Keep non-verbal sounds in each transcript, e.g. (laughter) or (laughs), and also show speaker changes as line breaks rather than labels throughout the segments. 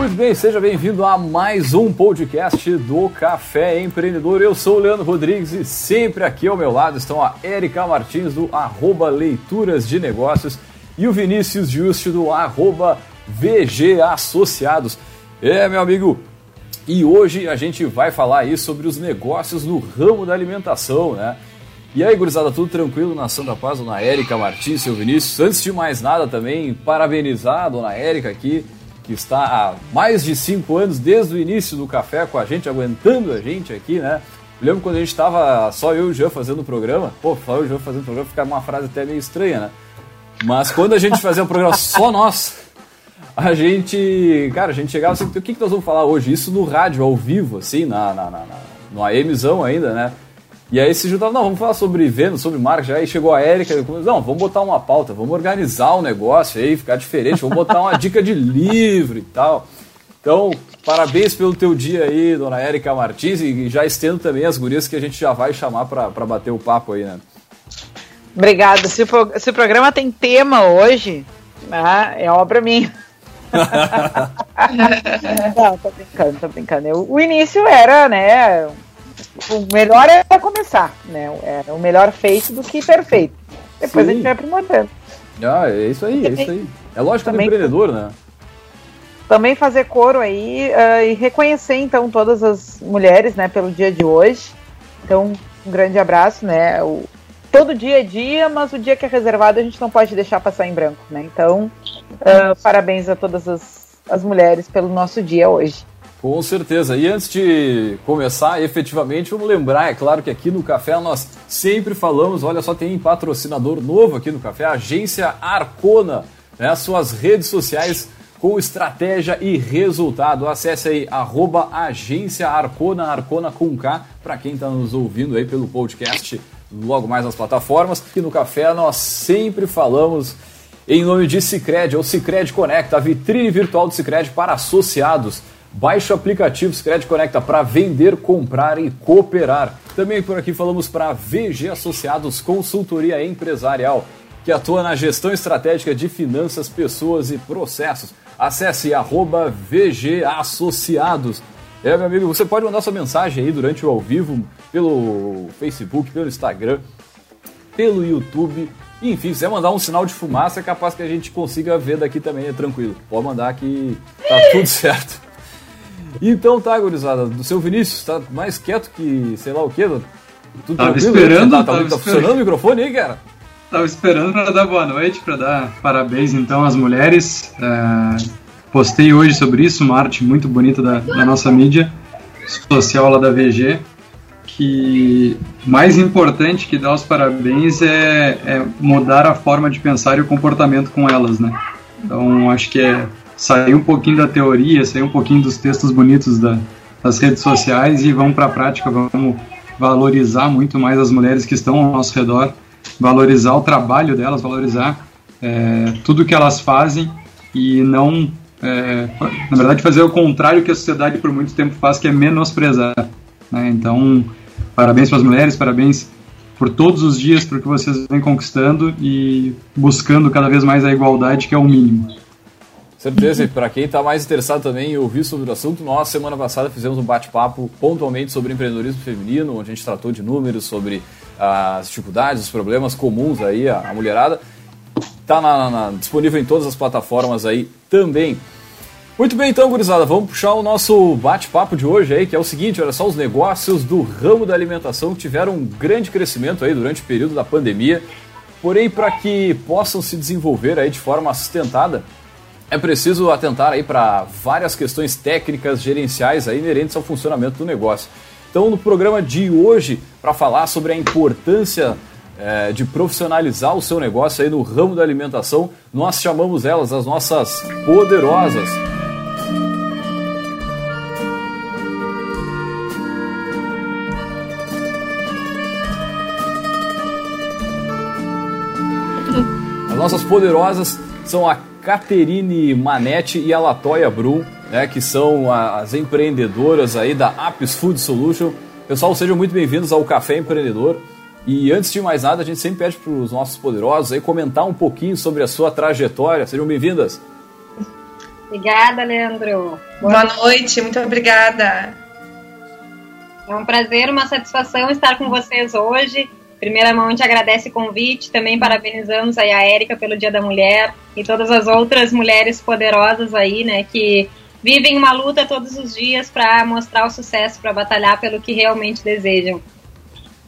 Muito bem, seja bem-vindo a mais um podcast do Café Empreendedor. Eu sou o Leandro Rodrigues e sempre aqui ao meu lado estão a Erika Martins do arroba Leituras de Negócios e o Vinícius Juste do arroba VG Associados. É, meu amigo, e hoje a gente vai falar aí sobre os negócios no ramo da alimentação, né? E aí, gurizada, tudo tranquilo na Santa Paz, dona Érica Martins, seu Vinícius? Antes de mais nada também, parabenizar a dona Érica aqui, que está há mais de cinco anos, desde o início do café com a gente, aguentando a gente aqui, né? Eu lembro quando a gente estava só eu e o Jean fazendo o programa, pô, só eu e o Jean fazendo o programa, ficava uma frase até meio estranha, né? Mas quando a gente fazia o programa (laughs) só nós, a gente, cara, a gente chegava assim, o que, que nós vamos falar hoje? Isso no rádio, ao vivo, assim, na, na, na, no AMzão ainda, né? E aí se juntaram, não, vamos falar sobre venda, sobre marketing. Aí chegou a Érica, não, vamos botar uma pauta, vamos organizar o negócio aí, ficar diferente, vamos botar uma dica de livro e tal. Então, parabéns pelo teu dia aí, dona Érica Martins, e já estendo também as gurias que a gente já vai chamar para bater o papo aí, né?
Obrigada. Se o, se o programa tem tema hoje, né, é obra minha. (laughs) Não, tô brincando, tô brincando. O início era, né? O melhor é começar, né? É o melhor feito do que perfeito. Depois Sim. a gente vai aprimorando.
Ah, é isso aí, é isso aí. É lógico do empreendedor, né?
Também fazer coro aí uh, e reconhecer então todas as mulheres, né, pelo dia de hoje. Então, um grande abraço, né? O, todo dia é dia, mas o dia que é reservado a gente não pode deixar passar em branco, né? Então, uh, parabéns a todas as, as mulheres pelo nosso dia hoje.
Com certeza. E antes de começar, efetivamente, vamos lembrar, é claro que aqui no Café nós sempre falamos, olha só, tem patrocinador novo aqui no Café, a agência Arcona, né? Suas redes sociais com estratégia e resultado. Acesse aí, arroba agência Arcona, Arcona com K, para quem está nos ouvindo aí pelo podcast logo mais nas plataformas. Aqui no Café nós sempre falamos em nome de Cicred, ou Cicred Conecta, a vitrine virtual do Cicred para associados. Baixe o aplicativo Cicred Conecta para vender, comprar e cooperar. Também por aqui falamos para VG Associados Consultoria Empresarial, que atua na gestão estratégica de finanças, pessoas e processos. Acesse arroba VG Associados. É, meu amigo, você pode mandar sua mensagem aí durante o ao vivo, pelo Facebook, pelo Instagram, pelo YouTube. Enfim, se você mandar um sinal de fumaça, é capaz que a gente consiga ver daqui também, é tranquilo. Pode mandar que tá tudo certo. Então tá, gurizada, do seu Vinícius, tá mais quieto que sei lá o quê?
Tudo tava tranquilo? esperando,
tá, tá, tá funcionando o microfone aí, cara?
Tava esperando para dar boa noite, para dar parabéns então às mulheres. É, postei hoje sobre isso, uma arte muito bonita da, da nossa mídia social lá da VG que mais importante que dar os parabéns é, é, mudar a forma de pensar e o comportamento com elas, né? Então acho que é sair um pouquinho da teoria, sair um pouquinho dos textos bonitos da, das redes sociais e vamos para a prática, vamos valorizar muito mais as mulheres que estão ao nosso redor, valorizar o trabalho delas, valorizar é, tudo que elas fazem e não, é, na verdade, fazer o contrário que a sociedade por muito tempo faz, que é menosprezar. Né? Então Parabéns para as mulheres, parabéns por todos os dias por que vocês vêm conquistando e buscando cada vez mais a igualdade, que é o mínimo.
Certeza, e para quem está mais interessado também em ouvir sobre o assunto, nós semana passada fizemos um bate-papo pontualmente sobre empreendedorismo feminino, onde a gente tratou de números, sobre as dificuldades, os problemas comuns aí à mulherada. Está disponível em todas as plataformas aí também. Muito bem, então, gurizada, vamos puxar o nosso bate-papo de hoje aí, que é o seguinte, olha só, os negócios do ramo da alimentação tiveram um grande crescimento aí durante o período da pandemia, porém, para que possam se desenvolver aí de forma sustentada, é preciso atentar aí para várias questões técnicas, gerenciais aí inerentes ao funcionamento do negócio. Então, no programa de hoje, para falar sobre a importância é, de profissionalizar o seu negócio aí no ramo da alimentação, nós chamamos elas as nossas poderosas. nossas poderosas são a Caterine Manetti e a Latoya Brum, né, que são as empreendedoras aí da Apps Food Solution. Pessoal, sejam muito bem-vindos ao Café Empreendedor. E antes de mais nada, a gente sempre pede para os nossos poderosos aí comentar um pouquinho sobre a sua trajetória. Sejam bem-vindas.
Obrigada, Leandro.
Boa, Boa noite, muito obrigada.
É um prazer, uma satisfação estar com vocês hoje. Primeira mão, a gente agradece o convite, também parabenizamos aí a Érica pelo Dia da Mulher e todas as outras mulheres poderosas aí, né, que vivem uma luta todos os dias para mostrar o sucesso, para batalhar pelo que realmente desejam.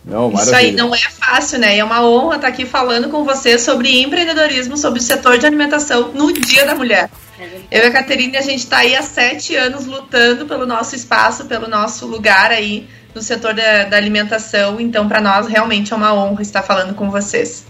Não, Isso aí não é fácil, né? É uma honra estar aqui falando com você sobre empreendedorismo, sobre o setor de alimentação no Dia da Mulher. É Eu e a Caterine, a gente está aí há sete anos lutando pelo nosso espaço, pelo nosso lugar aí no setor da, da alimentação. Então, para nós, realmente é uma honra estar falando com vocês.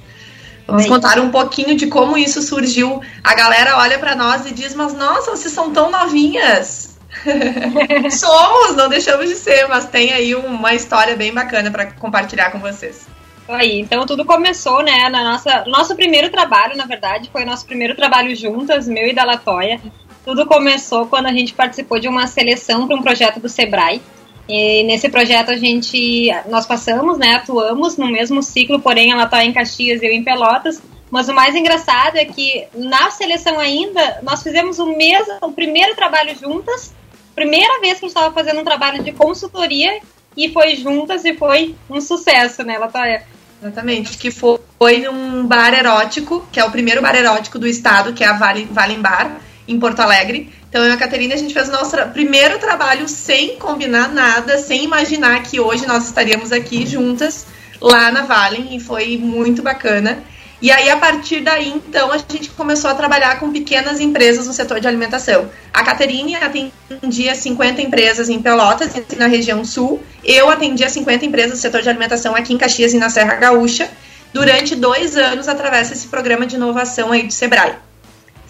Vamos contar um pouquinho de como isso surgiu. A galera olha para nós e diz: Mas nossa, vocês são tão novinhas. (laughs) Somos, não deixamos de ser, mas tem aí uma história bem bacana para compartilhar com vocês.
Aí, então tudo começou, né, na nossa, nosso primeiro trabalho, na verdade, foi nosso primeiro trabalho juntas, meu e da Latoya. Tudo começou quando a gente participou de uma seleção para um projeto do Sebrae. E nesse projeto a gente, nós passamos, né, atuamos no mesmo ciclo, porém ela está em Caxias e eu em Pelotas. Mas o mais engraçado é que na seleção ainda nós fizemos o mesmo, o primeiro trabalho juntas primeira vez que a gente estava fazendo um trabalho de consultoria e foi juntas e foi um sucesso, né, Latoya?
Exatamente, que foi um bar erótico, que é o primeiro bar erótico do estado, que é a vale, vale Bar, em Porto Alegre. Então, eu e a Caterina, a gente fez o nosso primeiro trabalho sem combinar nada, sem imaginar que hoje nós estaríamos aqui juntas lá na Valen, e foi muito bacana. E aí, a partir daí, então, a gente começou a trabalhar com pequenas empresas no setor de alimentação. A Caterine atendia 50 empresas em Pelotas, na região sul. Eu atendia 50 empresas do setor de alimentação aqui em Caxias e na Serra Gaúcha, durante dois anos, através desse programa de inovação aí do Sebrae.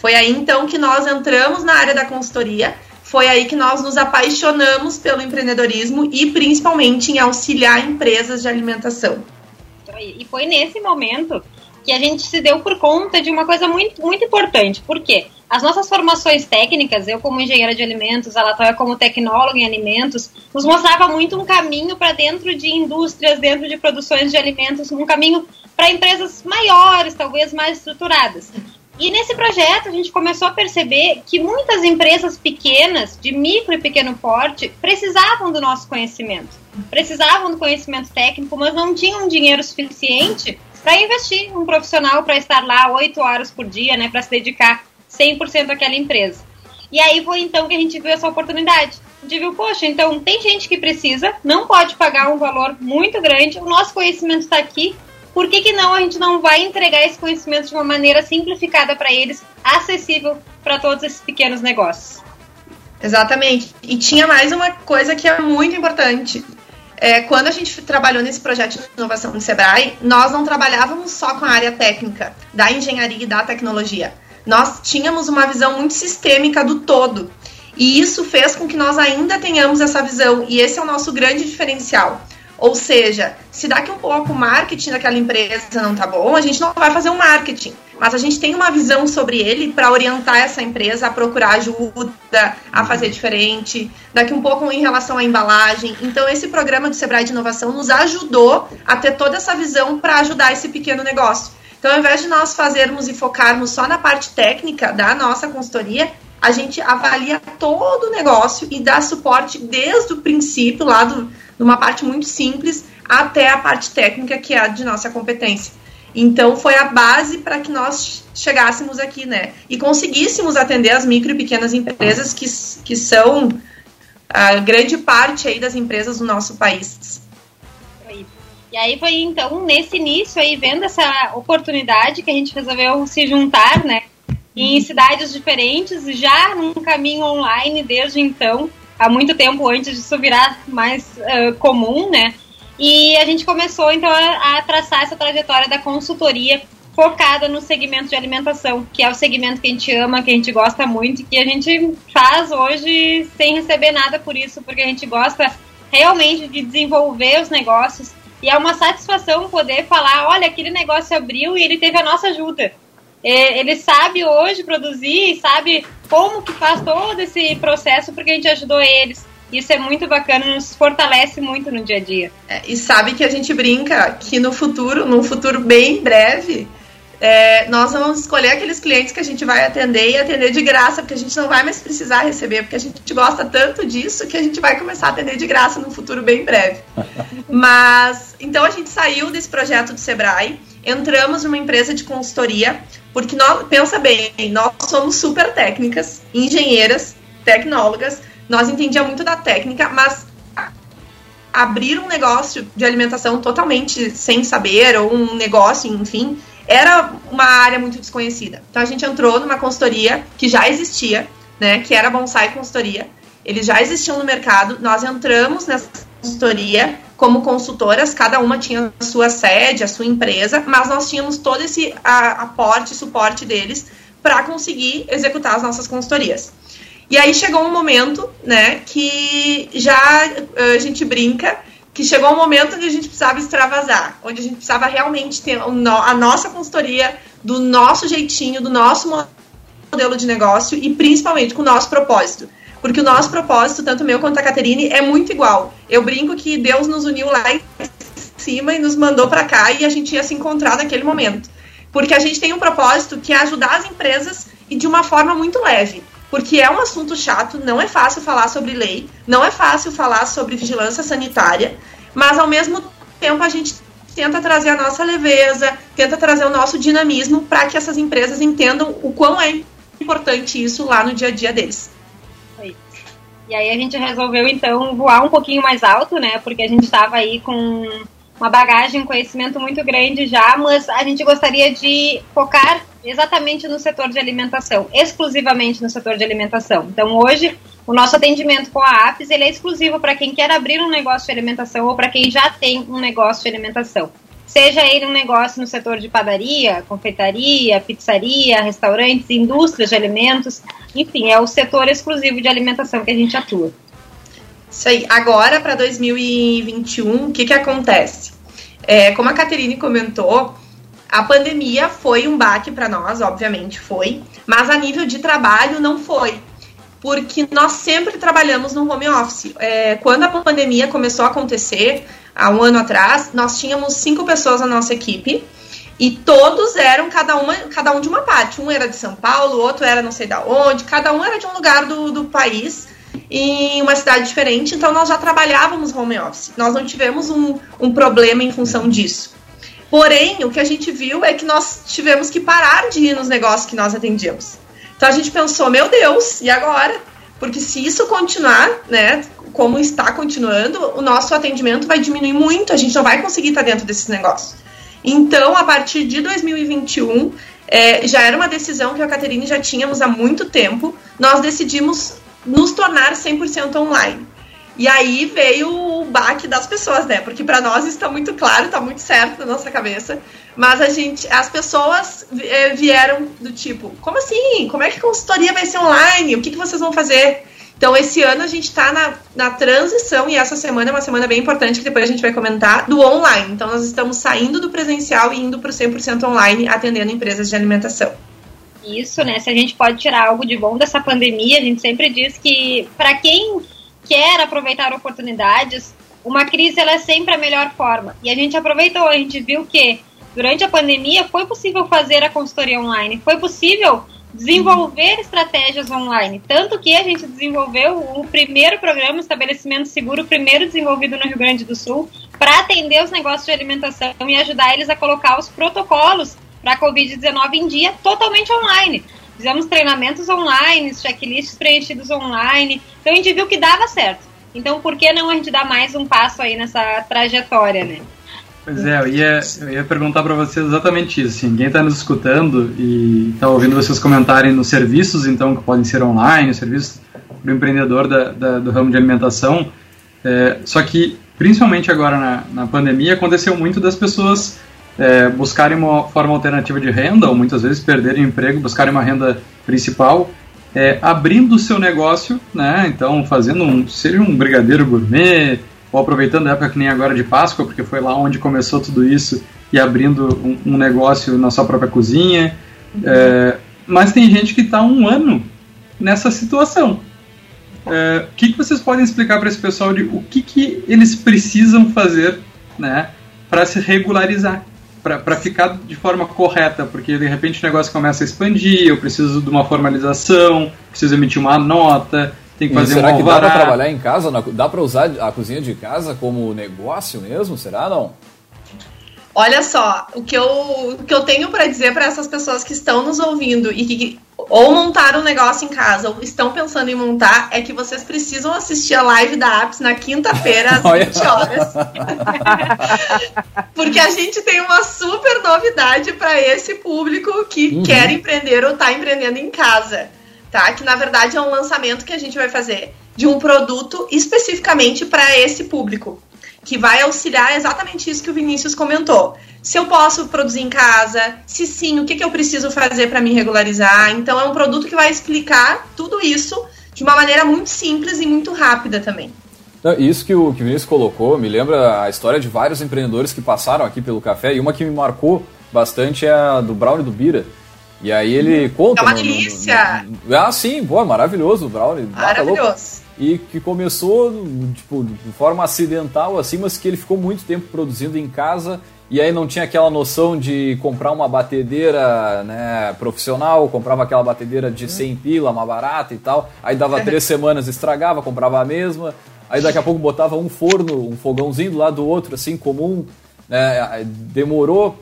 Foi aí, então, que nós entramos na área da consultoria, foi aí que nós nos apaixonamos pelo empreendedorismo e principalmente em auxiliar empresas de alimentação.
E foi nesse momento que a gente se deu por conta de uma coisa muito, muito importante. Por quê? As nossas formações técnicas, eu como engenheira de alimentos, a Latoya como tecnóloga em alimentos, nos mostrava muito um caminho para dentro de indústrias, dentro de produções de alimentos, um caminho para empresas maiores, talvez mais estruturadas. E nesse projeto a gente começou a perceber que muitas empresas pequenas, de micro e pequeno porte, precisavam do nosso conhecimento. Precisavam do conhecimento técnico, mas não tinham dinheiro suficiente para investir um profissional para estar lá oito horas por dia, né, para se dedicar 100% àquela empresa. E aí foi então que a gente viu essa oportunidade. A gente viu, poxa, então tem gente que precisa, não pode pagar um valor muito grande, o nosso conhecimento está aqui, por que, que não a gente não vai entregar esse conhecimento de uma maneira simplificada para eles, acessível para todos esses pequenos negócios?
Exatamente. E tinha mais uma coisa que é muito importante é, quando a gente trabalhou nesse projeto de inovação no Sebrae, nós não trabalhávamos só com a área técnica, da engenharia e da tecnologia. Nós tínhamos uma visão muito sistêmica do todo. E isso fez com que nós ainda tenhamos essa visão, e esse é o nosso grande diferencial. Ou seja, se daqui um pouco o marketing daquela empresa não tá bom, a gente não vai fazer um marketing. Mas a gente tem uma visão sobre ele para orientar essa empresa a procurar ajuda, a fazer diferente. Daqui um pouco em relação à embalagem. Então, esse programa do Sebrae de Inovação nos ajudou a ter toda essa visão para ajudar esse pequeno negócio. Então, ao invés de nós fazermos e focarmos só na parte técnica da nossa consultoria, a gente avalia todo o negócio e dá suporte desde o princípio, lá do, de uma parte muito simples até a parte técnica, que é a de nossa competência. Então, foi a base para que nós chegássemos aqui, né? E conseguíssemos atender as micro e pequenas empresas, que, que são a grande parte aí das empresas do nosso país.
E aí foi então nesse início aí vendo essa oportunidade que a gente resolveu se juntar, né? Em uhum. cidades diferentes, já num caminho online desde então há muito tempo antes disso virar mais uh, comum, né? E a gente começou então a, a, traçar essa trajetória da consultoria focada no segmento de alimentação, que é o segmento que a gente ama, que a gente gosta muito e que a gente faz hoje sem receber nada por isso, porque a gente gosta realmente de desenvolver os negócios e é uma satisfação poder falar, olha, aquele negócio abriu e ele teve a nossa ajuda. É, ele sabe hoje produzir, sabe como que faz todo esse processo porque a gente ajudou eles. Isso é muito bacana, nos fortalece muito no dia a dia.
É, e sabe que a gente brinca que no futuro, num futuro bem breve, é, nós vamos escolher aqueles clientes que a gente vai atender e atender de graça, porque a gente não vai mais precisar receber, porque a gente gosta tanto disso que a gente vai começar a atender de graça no futuro bem breve. (laughs) Mas, então a gente saiu desse projeto do Sebrae, entramos numa empresa de consultoria, porque nós, pensa bem, nós somos super técnicas, engenheiras, tecnólogas, nós entendíamos muito da técnica, mas abrir um negócio de alimentação totalmente sem saber, ou um negócio, enfim, era uma área muito desconhecida. Então a gente entrou numa consultoria que já existia, né, que era Bonsai Consultoria. Eles já existiam no mercado. Nós entramos nessa consultoria como consultoras, cada uma tinha a sua sede, a sua empresa, mas nós tínhamos todo esse a, aporte, suporte deles para conseguir executar as nossas consultorias. E aí chegou um momento, né, que já a gente brinca que chegou um momento onde a gente precisava extravasar, onde a gente precisava realmente ter a nossa consultoria do nosso jeitinho, do nosso modelo de negócio e principalmente com o nosso propósito. Porque o nosso propósito, tanto meu quanto a Caterine, é muito igual. Eu brinco que Deus nos uniu lá em cima e nos mandou para cá e a gente ia se encontrar naquele momento. Porque a gente tem um propósito que é ajudar as empresas e de uma forma muito leve porque é um assunto chato, não é fácil falar sobre lei, não é fácil falar sobre vigilância sanitária, mas ao mesmo tempo a gente tenta trazer a nossa leveza, tenta trazer o nosso dinamismo para que essas empresas entendam o quão é importante isso lá no dia a dia deles.
E aí a gente resolveu então voar um pouquinho mais alto, né? Porque a gente estava aí com uma bagagem, um conhecimento muito grande já, mas a gente gostaria de focar exatamente no setor de alimentação, exclusivamente no setor de alimentação. Então, hoje, o nosso atendimento com a APES ele é exclusivo para quem quer abrir um negócio de alimentação ou para quem já tem um negócio de alimentação. Seja ele um negócio no setor de padaria, confeitaria, pizzaria, restaurantes, indústrias de alimentos, enfim, é o setor exclusivo de alimentação que a gente atua.
Isso aí. Agora, para 2021, o que, que acontece? É, como a Caterine comentou, a pandemia foi um baque para nós, obviamente foi, mas a nível de trabalho não foi, porque nós sempre trabalhamos no home office. É, quando a pandemia começou a acontecer, há um ano atrás, nós tínhamos cinco pessoas na nossa equipe e todos eram cada, uma, cada um de uma parte. Um era de São Paulo, outro era não sei da onde, cada um era de um lugar do, do país em uma cidade diferente, então nós já trabalhávamos home office. Nós não tivemos um, um problema em função disso. Porém, o que a gente viu é que nós tivemos que parar de ir nos negócios que nós atendíamos. Então a gente pensou, meu Deus, e agora? Porque se isso continuar, né, como está continuando, o nosso atendimento vai diminuir muito, a gente não vai conseguir estar dentro desses negócios. Então, a partir de 2021, é, já era uma decisão que a Caterine já tínhamos há muito tempo, nós decidimos nos tornar 100% online. E aí veio o baque das pessoas, né? Porque para nós está muito claro, está muito certo na nossa cabeça. Mas a gente, as pessoas eh, vieram do tipo, como assim? Como é que a consultoria vai ser online? O que, que vocês vão fazer? Então, esse ano a gente está na, na transição, e essa semana é uma semana bem importante, que depois a gente vai comentar, do online. Então, nós estamos saindo do presencial e indo para o 100% online, atendendo empresas de alimentação.
Isso, né? Se a gente pode tirar algo de bom dessa pandemia, a gente sempre diz que, para quem quer aproveitar oportunidades, uma crise ela é sempre a melhor forma. E a gente aproveitou, a gente viu que durante a pandemia foi possível fazer a consultoria online, foi possível desenvolver estratégias online. Tanto que a gente desenvolveu o primeiro programa Estabelecimento Seguro, primeiro desenvolvido no Rio Grande do Sul, para atender os negócios de alimentação e ajudar eles a colocar os protocolos para a Covid-19 em dia totalmente online. Fizemos treinamentos online, checklists preenchidos online. Então a gente viu que dava certo. Então por que não a gente dar mais um passo aí nessa trajetória, né?
Pois é, eu ia, eu ia perguntar para vocês exatamente isso. Assim, quem está nos escutando e está ouvindo vocês comentarem nos serviços, então, que podem ser online, serviços do empreendedor da, da, do ramo de alimentação. É, só que, principalmente agora na, na pandemia, aconteceu muito das pessoas é, buscarem uma forma alternativa de renda, ou muitas vezes perderem emprego, buscarem uma renda principal, é, abrindo o seu negócio, né? Então, fazendo um, seja um brigadeiro gourmet, ou aproveitando a época que nem agora de Páscoa, porque foi lá onde começou tudo isso, e abrindo um, um negócio na sua própria cozinha. Uhum. É, mas tem gente que está um ano nessa situação. É, o que, que vocês podem explicar para esse pessoal de o que, que eles precisam fazer né, para se regularizar? Para ficar de forma correta, porque de repente o negócio começa a expandir, eu preciso de uma formalização, preciso emitir uma nota, tem que fazer
será
um
que dá para trabalhar em casa? Dá para usar a cozinha de casa como negócio mesmo? Será não?
Olha só, o que eu, o que eu tenho para dizer para essas pessoas que estão nos ouvindo e que ou montaram um negócio em casa ou estão pensando em montar é que vocês precisam assistir a live da Apps na quinta-feira às (laughs) 20 horas. (laughs) Porque a gente tem uma super novidade para esse público que uhum. quer empreender ou está empreendendo em casa, tá? Que na verdade é um lançamento que a gente vai fazer de um produto especificamente para esse público que vai auxiliar exatamente isso que o Vinícius comentou. Se eu posso produzir em casa, se sim, o que, que eu preciso fazer para me regularizar. Então, é um produto que vai explicar tudo isso de uma maneira muito simples e muito rápida também.
Isso que o, que o Vinícius colocou me lembra a história de vários empreendedores que passaram aqui pelo café, e uma que me marcou bastante é a do Brownie do Bira. E aí ele conta.
É uma delícia!
No, no, ah, sim, pô, maravilhoso o Brownie.
Maravilhoso
e que começou tipo, de forma acidental assim, mas que ele ficou muito tempo produzindo em casa. E aí não tinha aquela noção de comprar uma batedeira né, profissional, comprava aquela batedeira de 100 pila, uma barata e tal, aí dava (laughs) três semanas, estragava, comprava a mesma, aí daqui a pouco botava um forno, um fogãozinho do lado do outro, assim, comum, né, demorou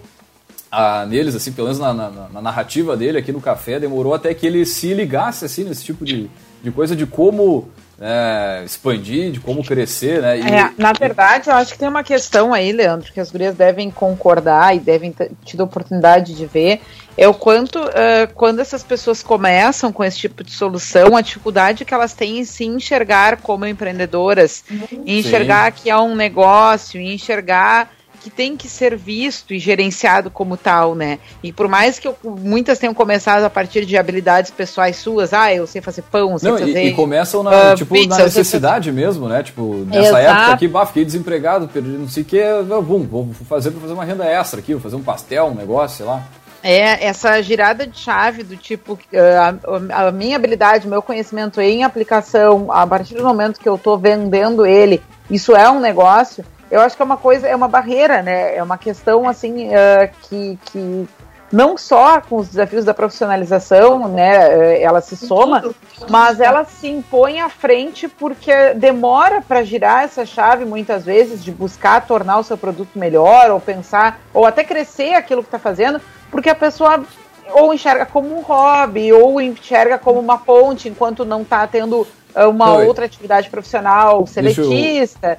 a, neles, assim, pelo menos na, na, na narrativa dele aqui no café, demorou até que ele se ligasse, assim, nesse tipo de, de coisa, de como é, expandir, de como crescer, né?
E, é, na verdade, eu acho que tem uma questão aí, Leandro, que as gurias devem concordar e devem ter tido a oportunidade de ver, é o quanto, uh, quando essas pessoas começam com esse tipo de solução, a dificuldade que elas têm em se enxergar como empreendedoras, em enxergar Sim. que é um negócio, em enxergar que tem que ser visto e gerenciado como tal, né? E por mais que eu, muitas tenham começado a partir de habilidades pessoais suas, ah, eu sei fazer pão, sei
não,
fazer.
E, e começam na, uh, tipo, pizza, na necessidade mesmo, né? Tipo, nessa Exato. época aqui, bah, fiquei desempregado, perdi não sei o que, bum, vou fazer para fazer uma renda extra aqui, vou fazer um pastel, um negócio, sei lá.
É, essa girada de chave do tipo, a, a, minha habilidade, meu conhecimento em aplicação, a partir do momento que eu estou vendendo ele, isso é um negócio, eu acho que é uma coisa, é uma barreira, né? É uma questão assim uh, que, que não só com os desafios da profissionalização, né, eh, ela se soma, mas ela se impõe à frente porque demora para girar essa chave muitas vezes de buscar tornar o seu produto melhor ou pensar ou até crescer aquilo que está fazendo, porque a pessoa ou enxerga como um hobby ou enxerga como uma ponte enquanto não está tendo eh, uma Oi. outra atividade profissional seletista.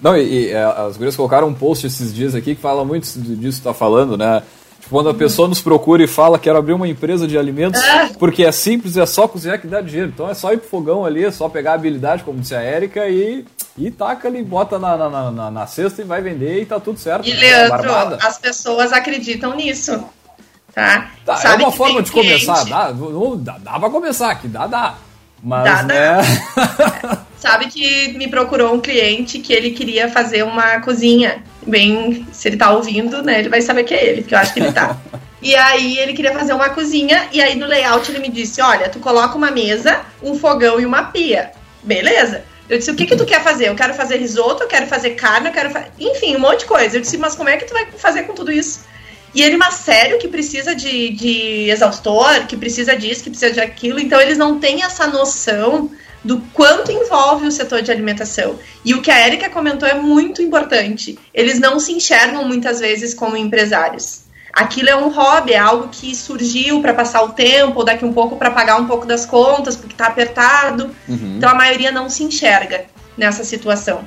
Não, e, e é, as gurias colocaram um post esses dias aqui que fala muito disso que tá falando, né? Tipo, quando a pessoa nos procura e fala quero abrir uma empresa de alimentos, é. porque é simples, é só cozinhar que dá dinheiro. Então é só ir pro fogão ali, é só pegar a habilidade, como disse a Érica, e, e taca ali, bota na, na, na, na cesta e vai vender e tá tudo certo.
E né? Leandro, as pessoas acreditam nisso. Tá?
tá é uma forma de cliente. começar, dá, dá, dá pra começar, que dá, dá. Mas, dá, né? (laughs)
Sabe que me procurou um cliente que ele queria fazer uma cozinha. Bem, se ele tá ouvindo, né, ele vai saber que é ele, porque eu acho que ele tá. (laughs) e aí ele queria fazer uma cozinha, e aí no layout ele me disse: olha, tu coloca uma mesa, um fogão e uma pia. Beleza. Eu disse, o que que tu quer fazer? Eu quero fazer risoto, eu quero fazer carne, eu quero fazer... Enfim, um monte de coisa. Eu disse, mas como é que tu vai fazer com tudo isso? E ele, mas sério, que precisa de, de exaustor, que precisa disso, que precisa de aquilo. Então eles não têm essa noção do quanto envolve o setor de alimentação. E o que a Erika comentou é muito importante. Eles não se enxergam muitas vezes como empresários. Aquilo é um hobby, é algo que surgiu para passar o tempo, ou daqui um pouco para pagar um pouco das contas, porque está apertado. Uhum. Então a maioria não se enxerga nessa situação.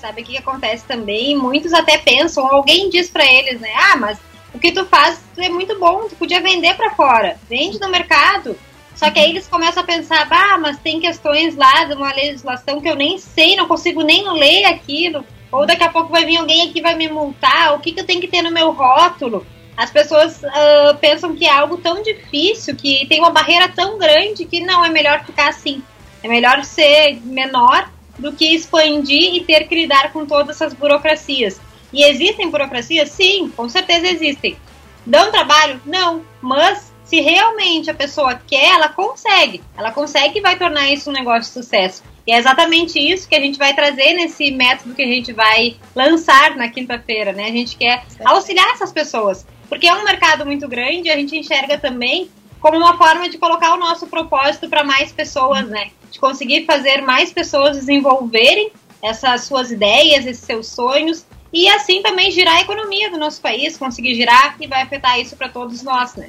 Sabe o que acontece também? Muitos até pensam, alguém diz para eles, né? Ah, mas o que tu faz é muito bom, tu podia vender para fora. Vende no mercado. Só que aí eles começam a pensar, ah, mas tem questões lá de uma legislação que eu nem sei, não consigo nem ler aquilo. Ou daqui a pouco vai vir alguém aqui vai me multar, o que, que eu tenho que ter no meu rótulo? As pessoas uh, pensam que é algo tão difícil, que tem uma barreira tão grande que não, é melhor ficar assim. É melhor ser menor do que expandir e ter que lidar com todas essas burocracias. E existem burocracias? Sim, com certeza existem. Dão trabalho? Não, mas se realmente a pessoa quer, ela consegue. Ela consegue e vai tornar isso um negócio de sucesso. E é exatamente isso que a gente vai trazer nesse método que a gente vai lançar na quinta-feira, né? A gente quer auxiliar essas pessoas, porque é um mercado muito grande e a gente enxerga também como uma forma de colocar o nosso propósito para mais pessoas, né? De conseguir fazer mais pessoas desenvolverem essas suas ideias, esses seus sonhos e assim também girar a economia do nosso país, conseguir girar e vai afetar isso para todos nós, né?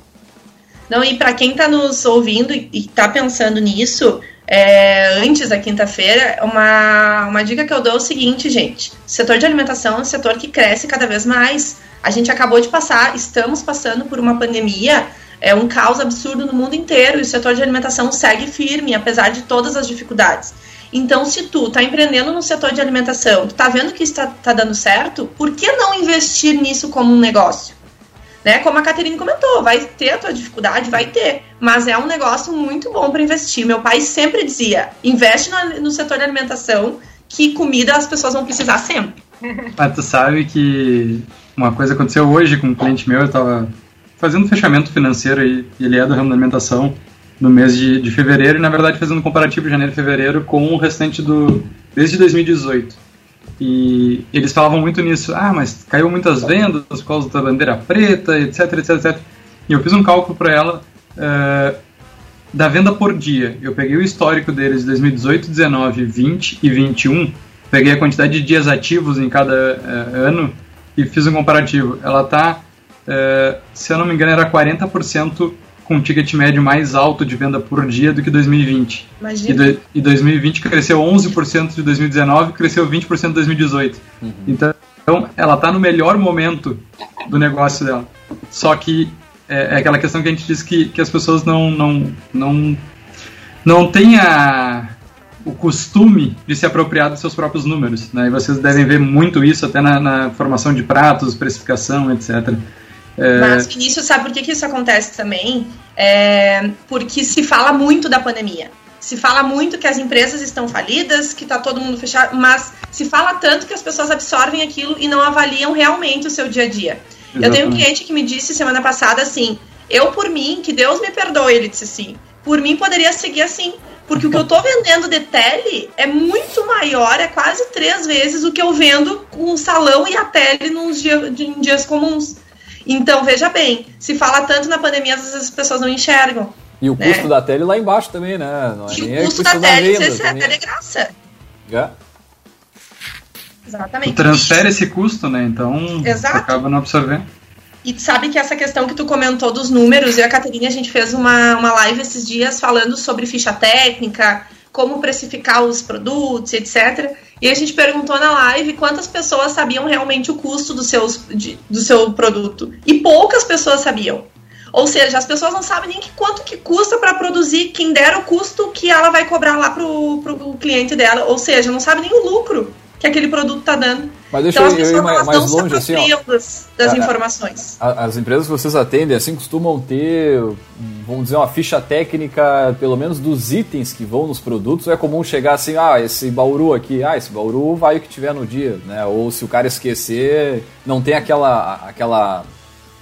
Não, e para quem está nos ouvindo e está pensando nisso, é, antes da quinta-feira, uma, uma dica que eu dou é o seguinte, gente: setor de alimentação é um setor que cresce cada vez mais. A gente acabou de passar, estamos passando por uma pandemia, é um caos absurdo no mundo inteiro e o setor de alimentação segue firme, apesar de todas as dificuldades. Então, se tu está empreendendo no setor de alimentação, tu tá vendo que está tá dando certo, por que não investir nisso como um negócio? Né? Como a Caterine comentou, vai ter a tua dificuldade, vai ter, mas é um negócio muito bom para investir. Meu pai sempre dizia: investe no, no, setor de alimentação, que comida as pessoas vão precisar sempre.
Mas (laughs) tu sabe que uma coisa aconteceu hoje com um cliente meu, eu estava fazendo fechamento financeiro e ele é do ramo da alimentação no mês de, de fevereiro e na verdade fazendo um comparativo janeiro e fevereiro com o restante do desde 2018. E eles falavam muito nisso, ah, mas caiu muitas vendas por causa da bandeira preta, etc, etc, etc. E eu fiz um cálculo para ela uh, da venda por dia. Eu peguei o histórico deles de 2018, 19, 20 e 21, peguei a quantidade de dias ativos em cada uh, ano e fiz um comparativo. Ela está, uh, eh, se eu não me engano, era 40% com um ticket médio mais alto de venda por dia do que 2020. Imagina. E, do, e 2020 cresceu 11% de 2019, cresceu 20% de 2018. Uhum. Então, ela está no melhor momento do negócio dela. Só que é, é, aquela questão que a gente diz que, que as pessoas não, não, não, não têm a, o costume de se apropriar dos seus próprios números. Né? E vocês devem ver muito isso até na, na formação de pratos, precificação, etc.
É... Mas, Vinícius, sabe por que, que isso acontece também? É porque se fala muito da pandemia. Se fala muito que as empresas estão falidas, que está todo mundo fechado, mas se fala tanto que as pessoas absorvem aquilo e não avaliam realmente o seu dia a dia. Exatamente. Eu tenho um cliente que me disse semana passada assim: eu por mim, que Deus me perdoe, ele disse assim, por mim poderia seguir assim. Porque o que eu estou vendendo de tele é muito maior, é quase três vezes o que eu vendo com o salão e a tele nos dia, em dias comuns. Então, veja bem, se fala tanto na pandemia, às vezes as pessoas não enxergam.
E o custo né? da tele lá embaixo também, né?
Não é e o custo da tele, da venda, é de graça.
Já?
Exatamente.
Tu transfere esse custo, né? Então, Exato. acaba não absorvendo.
E sabe que essa questão que tu comentou dos números, eu e a Caterina, a gente fez uma, uma live esses dias falando sobre ficha técnica, como precificar os produtos, etc. E a gente perguntou na live quantas pessoas sabiam realmente o custo do, seus, de, do seu produto. E poucas pessoas sabiam. Ou seja, as pessoas não sabem nem que quanto que custa para produzir, quem dera o custo que ela vai cobrar lá pro, pro cliente dela. Ou seja, não sabe nem o lucro que aquele produto está dando.
Mas deixa então, eu, eu ir mais, mais longe, assim, ó,
das, das a, informações.
A, as empresas que vocês atendem, assim, costumam ter, vamos dizer, uma ficha técnica, pelo menos dos itens que vão nos produtos. É comum chegar assim, ah, esse bauru aqui, ah, esse bauru vai o que tiver no dia, né? Ou se o cara esquecer, não tem aquela, aquela,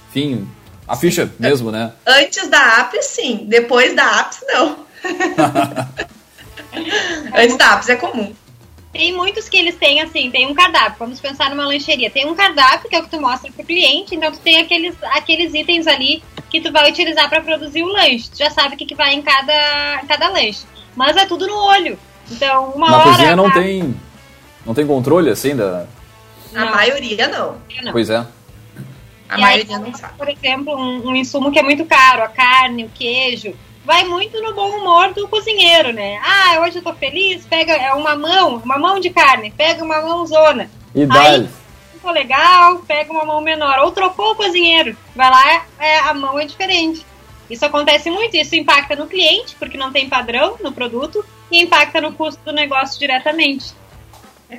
enfim, a sim. ficha mesmo, né?
Antes da app, sim. Depois da app, não. (laughs) Antes da app é comum.
Tem muitos que eles têm, assim, tem um cardápio. Vamos pensar numa lancheria. Tem um cardápio, que é o que tu mostra pro cliente, então tu tem aqueles, aqueles itens ali que tu vai utilizar para produzir o lanche. Tu já sabe o que, que vai em cada, em cada lanche. Mas é tudo no olho. Então, uma
Na
hora.
Na cozinha não tá... tem. Não tem controle assim da.
A maioria não.
não. Pois é.
A e maioria aí, não sabe.
Por exemplo, um, um insumo que é muito caro, a carne, o queijo vai muito no bom humor do cozinheiro, né? Ah, hoje eu tô feliz, pega é uma mão, uma mão de carne, pega uma mãozona.
E Aí,
ficou legal, pega uma mão menor. Ou trocou o cozinheiro, vai lá, é, a mão é diferente. Isso acontece muito, isso impacta no cliente, porque não tem padrão no produto, e impacta no custo do negócio diretamente.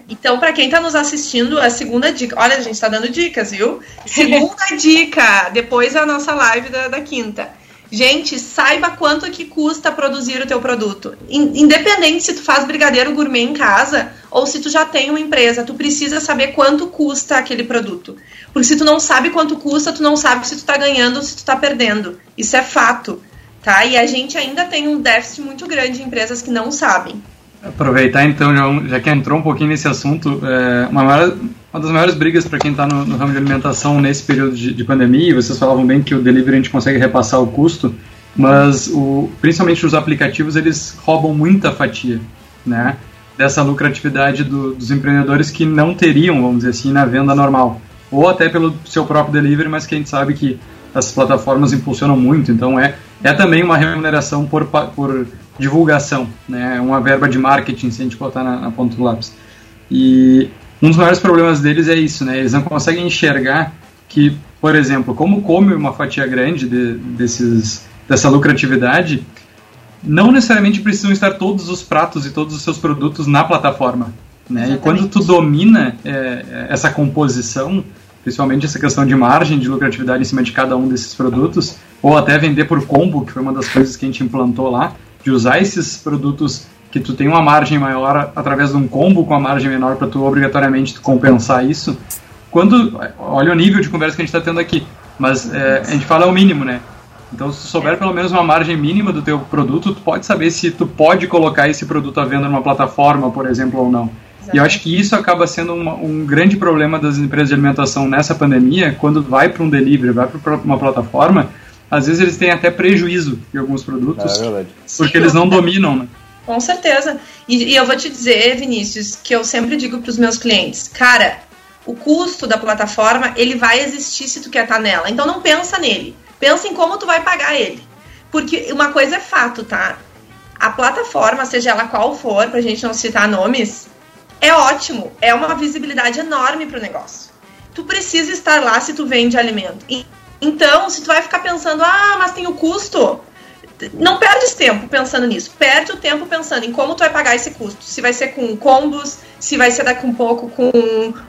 Então, para quem está nos assistindo, a segunda dica. Olha, a gente está dando dicas, viu? (laughs) Segunda dica, depois da nossa live da, da quinta Gente, saiba quanto que custa produzir o teu produto. Independente se tu faz brigadeiro gourmet em casa ou se tu já tem uma empresa, tu precisa saber quanto custa aquele produto. Porque se tu não sabe quanto custa, tu não sabe se tu tá ganhando ou se tu tá perdendo. Isso é fato, tá? E a gente ainda tem um déficit muito grande de empresas que não sabem.
Aproveitar então, já, que entrou um pouquinho nesse assunto, é, uma, maior, uma das maiores brigas para quem está no, no, ramo de alimentação nesse período de, de pandemia, vocês falavam bem que o delivery a gente consegue repassar o custo, mas o, principalmente os aplicativos eles roubam muita fatia, né? Dessa lucratividade do, dos empreendedores que não teriam, vamos dizer assim, na venda normal, ou até pelo seu próprio delivery, mas que a gente sabe que as plataformas impulsionam muito, então é, é também uma remuneração por, por divulgação, né? É uma verba de marketing, se a gente botar na, na ponta do lápis. E um dos maiores problemas deles é isso, né? Eles não conseguem enxergar que, por exemplo, como come uma fatia grande de, desses, dessa lucratividade, não necessariamente precisam estar todos os pratos e todos os seus produtos na plataforma. Né? E quando tu domina é, é, essa composição, principalmente essa questão de margem de lucratividade em cima de cada um desses produtos, ou até vender por combo, que foi uma das coisas que a gente implantou lá, de usar esses produtos que tu tem uma margem maior através de um combo com a margem menor para tu obrigatoriamente compensar isso. Quando olha o nível de conversa que a gente está tendo aqui, mas é, a gente fala o mínimo, né? Então, se tu souber pelo menos uma margem mínima do teu produto, tu pode saber se tu pode colocar esse produto à venda numa plataforma, por exemplo, ou não. Exatamente. E eu acho que isso acaba sendo uma, um grande problema das empresas de alimentação nessa pandemia, quando vai para um delivery, vai para uma plataforma, às vezes eles têm até prejuízo em alguns produtos, é porque eles não dominam, né?
Com certeza. E, e, eu vou te dizer, Vinícius, que eu sempre digo para os meus clientes, cara, o custo da plataforma ele vai existir se tu quer estar tá nela. Então não pensa nele, pensa em como tu vai pagar ele, porque uma coisa é fato, tá? A plataforma, seja ela qual for, para a gente não citar nomes, é ótimo, é uma visibilidade enorme para o negócio. Tu precisa estar lá se tu vende alimento. E então, se tu vai ficar pensando, ah, mas tem o custo, não perde tempo pensando nisso. Perde o tempo pensando em como tu vai pagar esse custo. Se vai ser com combos, se vai ser daqui um pouco com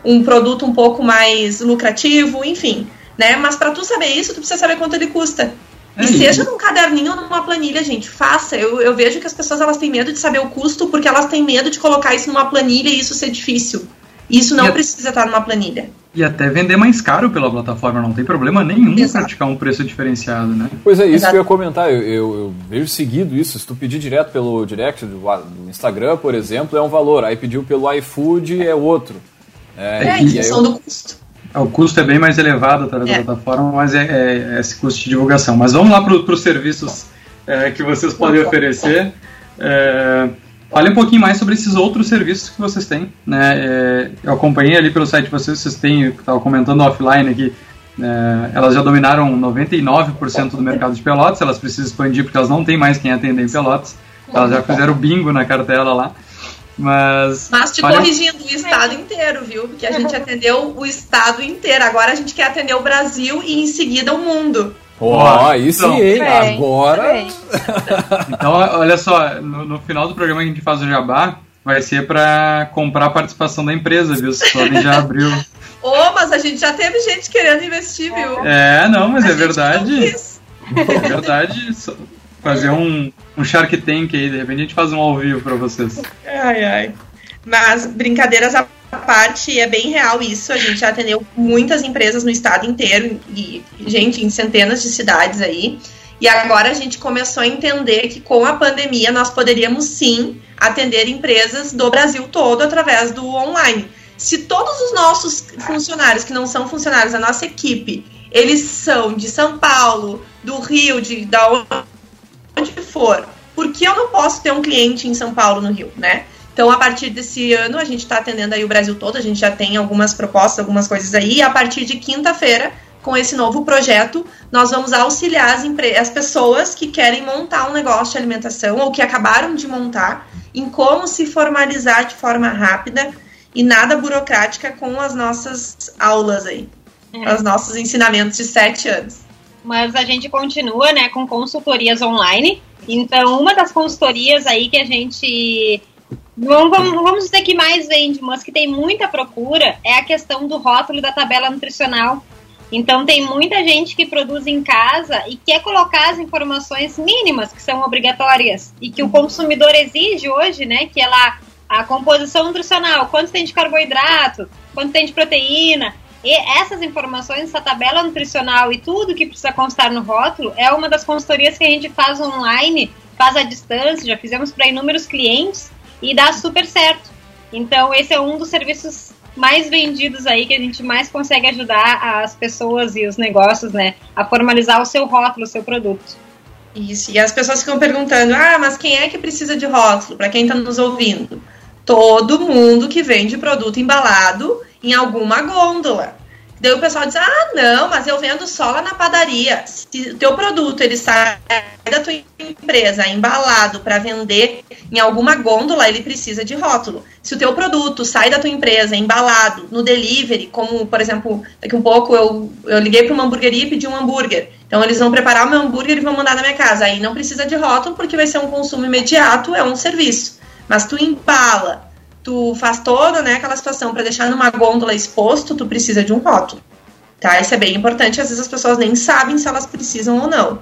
um produto um pouco mais lucrativo, enfim. Né? Mas para tu saber isso, tu precisa saber quanto ele custa. E é seja num caderninho ou numa planilha, gente, faça. Eu, eu vejo que as pessoas elas têm medo de saber o custo porque elas têm medo de colocar isso numa planilha e isso ser difícil. Isso não precisa estar numa planilha.
E até vender mais caro pela plataforma, não tem problema nenhum Exato. praticar um preço diferenciado, né?
Pois é, isso Exato. que eu ia comentar, eu, eu, eu, vejo seguido isso, se tu pedir direto pelo direct do, do, Instagram, por exemplo, é um valor, aí pediu pelo iFood é outro.
É, é função do custo.
É, o custo é bem mais elevado através é. da plataforma, mas é, é, é, esse custo de divulgação. Mas vamos lá para os serviços é, que vocês podem oferecer. Fale um pouquinho mais sobre esses outros serviços que vocês têm. Né? É, eu acompanhei ali pelo site de vocês, vocês têm, estava comentando offline aqui, é, elas já dominaram 99% do mercado de Pelotas, elas precisam expandir porque elas não têm mais quem atender em Pelotas. Elas já fizeram bingo na cartela lá. Mas,
Mas te corrigindo, o estado inteiro, viu? Porque a gente atendeu o estado inteiro. Agora a gente quer atender o Brasil e em seguida o mundo.
Ó, oh, aí sim, hein? Agora.
então, olha só, no, no, final do programa que a gente faz o jabá, vai ser para comprar a participação da empresa, viu? O Sony já abriu.
Ô, oh, mas a gente já teve gente querendo investir, viu?
É, não, mas a é verdade. É verdade. Fazer um, um Shark Tank aí, de repente a gente faz um ao vivo para vocês.
Ai, ai. Mas brincadeiras à parte, é bem real isso. A gente já atendeu muitas empresas no estado inteiro e, gente, em centenas de cidades aí. E agora a gente começou a entender que com a pandemia nós poderíamos sim atender empresas do Brasil todo através do online. Se todos os nossos funcionários, que não são funcionários da nossa equipe, eles são de São Paulo, do Rio, de da onde for, por que eu não posso ter um cliente em São Paulo, no Rio, né? Então, a partir desse ano, a gente está atendendo aí o Brasil todo, a gente já tem algumas propostas, algumas coisas aí, e a partir de quinta-feira, com esse novo projeto, nós vamos auxiliar as, as pessoas que querem montar um negócio de alimentação ou que acabaram de montar em como se formalizar de forma rápida e nada burocrática com as nossas aulas aí, é. os nossos ensinamentos de sete anos.
Mas a gente continua, né, com consultorias online. Então, uma das consultorias aí que a gente Vamos, vamos, vamos dizer que mais vende, mas que tem muita procura é a questão do rótulo da tabela nutricional. Então tem muita gente que produz em casa e quer colocar as informações mínimas que são obrigatórias e que o consumidor exige hoje, né? Que ela a composição nutricional, quanto tem de carboidrato, quanto tem de proteína. E essas informações, essa tabela nutricional e tudo que precisa constar no rótulo é uma das consultorias que a gente faz online, faz à distância, já fizemos para inúmeros clientes e dá super certo. Então, esse é um dos serviços mais vendidos aí que a gente mais consegue ajudar as pessoas e os negócios, né, a formalizar o seu rótulo, o seu produto.
Isso, e as pessoas ficam perguntando: ah, mas quem é que precisa de rótulo? Para quem está nos ouvindo, todo mundo que vende produto embalado em alguma gôndola. Daí o pessoal diz: ah, não, mas eu vendo só lá na padaria. Se o teu produto ele sai da tua empresa embalado para vender em alguma gôndola, ele precisa de rótulo. Se o teu produto sai da tua empresa embalado no delivery, como por exemplo, daqui um pouco eu, eu liguei para uma hamburgueria e pedi um hambúrguer. Então eles vão preparar o meu hambúrguer e vão mandar na minha casa. Aí não precisa de rótulo porque vai ser um consumo imediato, é um serviço. Mas tu embala tu faz toda né, aquela situação para deixar numa gôndola exposto, tu precisa de um rótulo. Tá? Isso é bem importante, às vezes as pessoas nem sabem se elas precisam ou não.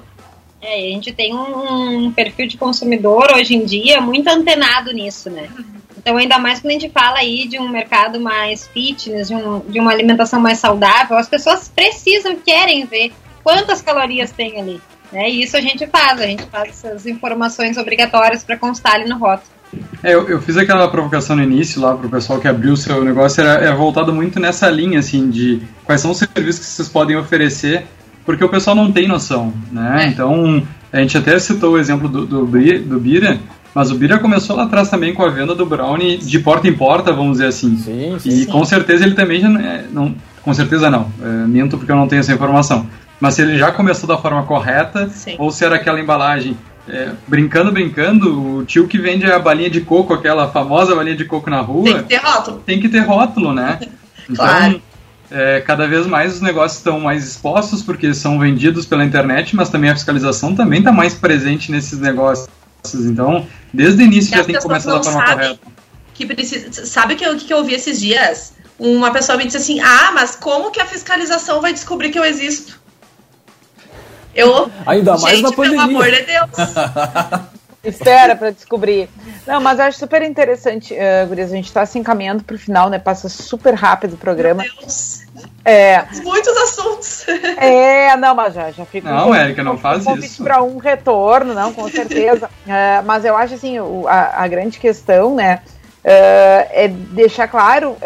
É, a gente tem um, perfil de consumidor hoje em dia muito antenado nisso, né? Então, ainda mais quando a gente fala aí de um mercado mais fitness, de, um, de uma alimentação mais saudável, as pessoas precisam, querem ver quantas calorias tem ali. Né? E isso a gente faz, a gente faz essas informações obrigatórias para constar ali no rótulo.
É, eu, eu, fiz aquela provocação no início lá para o pessoal que abriu o seu negócio, era, voltado muito nessa linha, assim, de quais são os serviços que vocês podem oferecer, porque o pessoal não tem noção, né? É. Então, a gente até citou o exemplo do, do, do Bira, mas o Bira começou lá atrás também com a venda do Brownie de porta em porta, vamos dizer assim.
Sim,
sim, e sim. com certeza ele também já não, é, não com certeza não, é, minto porque eu não tenho essa informação. Mas se ele já começou da forma correta, sim. ou se era aquela embalagem é, brincando, brincando, o tio que vende a balinha de coco, aquela famosa balinha de coco na rua.
Tem que ter rótulo.
Tem que ter rótulo, né? (laughs) Então, claro. é, cada vez mais os negócios estão mais expostos porque são vendidos pela internet, mas também a fiscalização também está mais presente nesses negócios. Então, desde o início já tem que começar da forma correta.
Que precisa, sabe o que, eu, que eu ouvi esses dias? Uma pessoa me disse assim: Ah, mas como que a fiscalização vai descobrir que eu existo? Eu,
Ainda mais
gente,
na pandemia.
Pelo amor de Deus. (laughs)
Espera para descobrir. Não, mas eu acho super interessante, uh, Gurias, a gente está se encaminhando para o final, né? Passa super rápido o programa.
Meu Deus.
É,
Muitos assuntos. (laughs)
É, não, mas já, já fica.
Não, um, Érica, não faz
um
isso.
para um retorno, não, com certeza. uh, (laughs) mas eu acho assim, o, a, a, grande questão, né, uh, é deixar claro.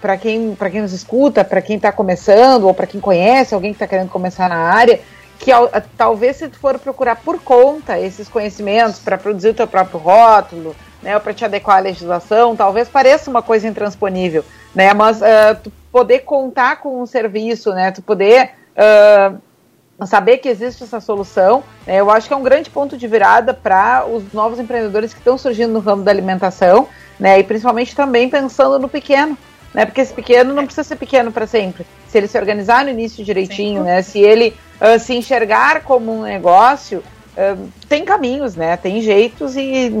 para quem, quem nos escuta, para quem está começando, ou para quem conhece alguém que está querendo começar na área, que talvez se tu for procurar por conta esses conhecimentos para produzir o teu próprio rótulo, né, para te adequar à legislação, talvez pareça uma coisa intransponível, né, mas uh, tu poder contar com um serviço, né, tu poder uh, saber que existe essa solução, né, eu acho que é um grande ponto de virada para os novos empreendedores que estão surgindo no ramo da alimentação, né, e principalmente também pensando no pequeno, né? Porque esse pequeno não precisa ser pequeno para sempre. Se ele se organizar no início direitinho, Sim. né? Se ele uh, se enxergar como um negócio, uh, tem caminhos, né? Tem jeitos e,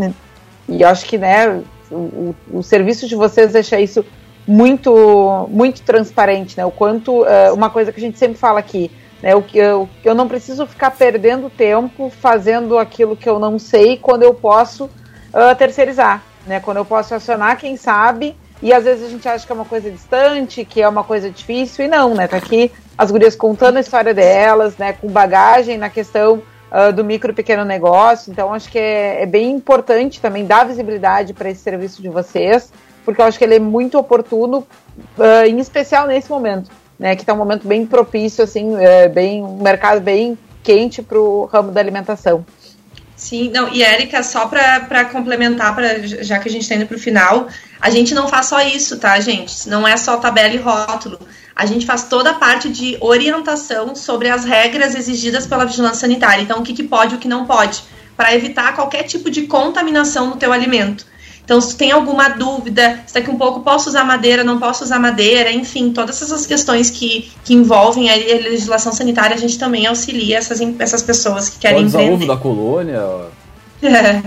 e acho que, né? O, o, o serviço de vocês deixa isso muito muito transparente, né? O quanto uh, uma coisa que a gente sempre fala aqui, né? O que eu, eu não preciso ficar perdendo tempo fazendo aquilo que eu não sei quando eu posso terceirizar, né? Quando eu posso acionar quem sabe e às vezes a gente acha que é uma coisa distante, que é uma coisa difícil, e não, né? Tá aqui as gurias contando a história delas, né? Com bagagem na questão uh, do micro e pequeno negócio. Então, acho que é, é bem importante também dar visibilidade para esse serviço de vocês, porque eu acho que ele é muito oportuno, uh, em especial nesse momento, né? Que está um momento bem propício, assim, é, bem, um mercado bem quente para o ramo da alimentação.
Sim, não, e Érica, só para complementar, pra, já que a gente está indo para o final, a gente não faz só isso, tá, gente? Não é só tabela e rótulo. A gente faz toda a parte de orientação sobre as regras exigidas pela vigilância sanitária. Então, o que, que pode e o que não pode, para evitar qualquer tipo de contaminação no teu alimento. Então, se tu tem alguma dúvida, se daqui um pouco posso usar madeira, não posso usar madeira, enfim, todas essas questões que, que envolvem a legislação sanitária, a gente também auxilia essas, essas pessoas que querem
Pode usar ovo da colônia?
É.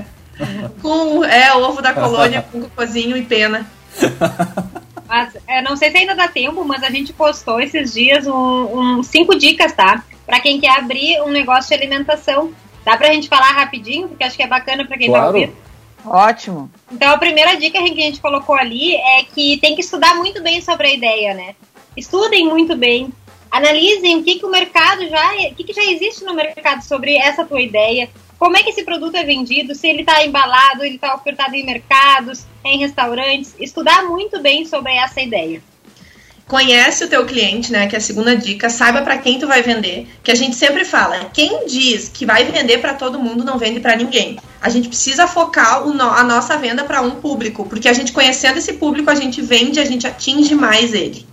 com, é, ovo da colônia com cocôzinho e pena. (laughs)
Mas, é, não sei se ainda dá tempo, mas a gente postou esses dias um, um cinco dicas, tá? Para quem quer abrir um negócio de alimentação. Dá pra gente falar rapidinho, porque acho que é bacana para quem tá claro. tá ouvindo.
Ótimo.
Então a primeira dica que a gente colocou ali é que tem que estudar muito bem sobre a ideia, né? Estudem muito bem, analisem o que, que o mercado já, o que, que já existe no mercado sobre essa tua ideia, como é que esse produto é vendido, se ele está embalado, ele está ofertado em mercados, em restaurantes, estudar muito bem sobre essa ideia.
Conhece o teu cliente, né? Que é a segunda dica. Saiba para quem tu vai vender. Que a gente sempre fala. Quem diz que vai vender para todo mundo não vende para ninguém. A gente precisa focar no, a nossa venda para um público, porque a gente conhecendo esse público a gente vende, a gente atinge mais ele.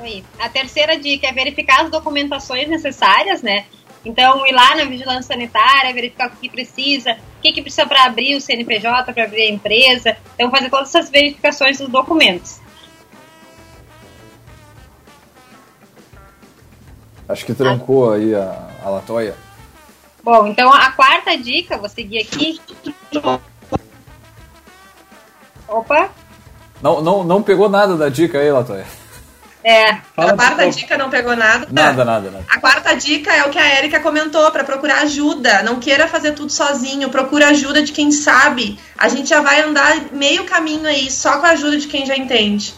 Aí. A terceira dica é verificar as documentações necessárias, né? Então, ir lá na vigilância sanitária, verificar o que precisa, o que, que precisa para abrir o CNPJ, para abrir a empresa. Então, fazer todas essas verificações dos documentos.
Acho que trancou aí a, a Latoia.
Bom, então a quarta dica, vou seguir aqui. Opa!
Não, não, não pegou nada da dica aí, Latoia.
É.
Fala a quarta dica não pegou nada.
Nada, nada, nada.
A quarta dica é o que a Erika comentou, para procurar ajuda. Não queira fazer tudo sozinho, procura ajuda de quem sabe. A gente já vai andar meio caminho aí, só com a ajuda de quem já entende.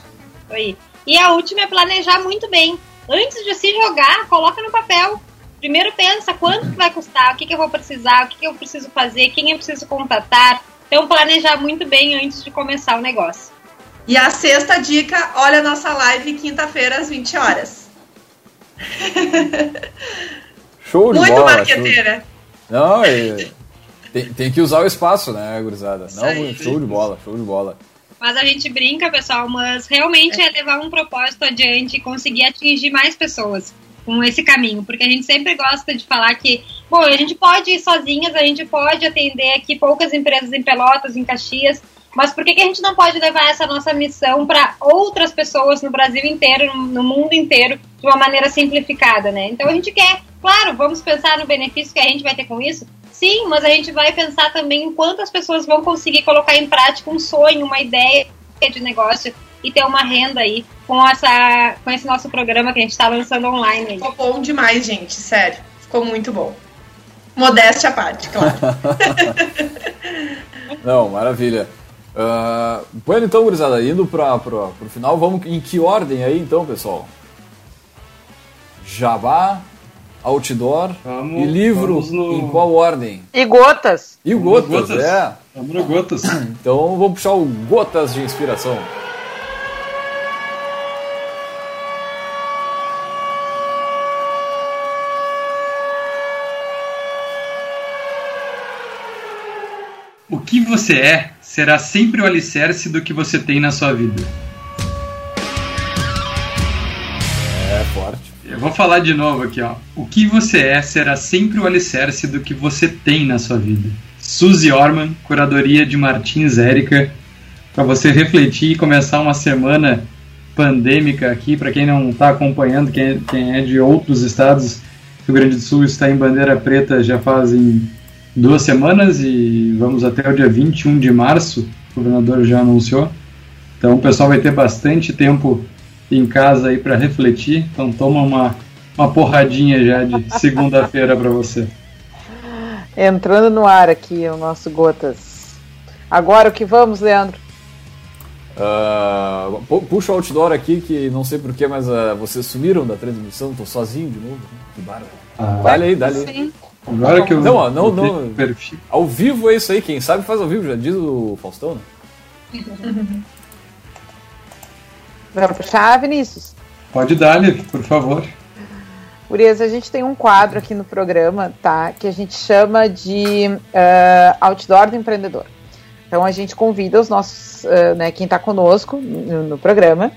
Aí. E a última é planejar muito bem. Antes de se jogar, coloca no papel. Primeiro pensa quanto que vai custar, o que, que eu vou precisar, o que, que eu preciso fazer, quem eu preciso contatar. Então planejar muito bem antes de começar o negócio.
E a sexta dica, olha a nossa live quinta-feira às 20 horas.
Show de
Muito
bola.
marqueteira.
Show. Não, é, tem, tem que usar o espaço, né, gurizada? Não, show de bola, show de bola.
Mas a gente brinca, pessoal, mas realmente é levar um propósito adiante e conseguir atingir mais pessoas com esse caminho, porque a gente sempre gosta de falar que, bom, a gente pode ir sozinhas, a gente pode atender aqui poucas empresas em Pelotas, em Caxias, mas por que, que a gente não pode levar essa nossa missão para outras pessoas no Brasil inteiro, no mundo inteiro, de uma maneira simplificada, né? Então a gente quer, claro, vamos pensar no benefício que a gente vai ter com isso, sim, mas a gente vai pensar também em quantas pessoas vão conseguir colocar em prática um sonho, uma ideia de negócio e ter uma renda aí com, essa, com esse nosso programa que a gente está lançando online.
Ficou bom demais, gente, sério. Ficou muito bom. Modéstia à parte, claro. (laughs)
Não, maravilha. Uh, bueno, então, gurizada, indo para o final, vamos em que ordem aí, então, pessoal? Jabá, outdoor
Vamos-
e livro,
no-
em qual ordem?
E gotas.
E
no
Gotas, é.
Vamos no Gotas. (coughs)
Então vamos puxar o Gotas de Inspiração.
O que você é será sempre o alicerce do que você tem na sua vida. Eu vou falar de novo aqui, ó. O que você é será sempre o alicerce do que você tem na sua vida. Suzy Orman, curadoria de Martins Érica, para você refletir e começar uma semana pandêmica aqui. Para quem não está acompanhando, quem, quem é de outros estados, Rio Grande do Sul está em bandeira preta já fazem duas semanas e vamos até o dia 21 de março, o governador já anunciou. Então o pessoal vai ter bastante tempo em casa aí para refletir. Então toma uma, uma porradinha já de (laughs) segunda-feira para você.
Entrando no ar aqui o nosso Gotas. Agora o que vamos, Leandro?
Uh, pu- puxa o outdoor aqui, que não sei porquê, mas uh, vocês sumiram da transmissão, tô sozinho de novo. Que bárbaro.
Ah,
Dá-lhe aí, dá-lhe aí.
Sim.
agora que eu
Não, ó, não, não.
perfil.
Ao vivo é isso aí, quem sabe faz ao vivo, já diz o Faustão, né? (laughs)
Vamos puxar, Vinícius?
Pode dar-lhe, por favor.
Urias, a gente tem um quadro aqui no programa, tá? Que a gente chama de eh, Outdoor do Empreendedor. Então a gente convida os nossos, eh, né, quem está conosco no, no programa,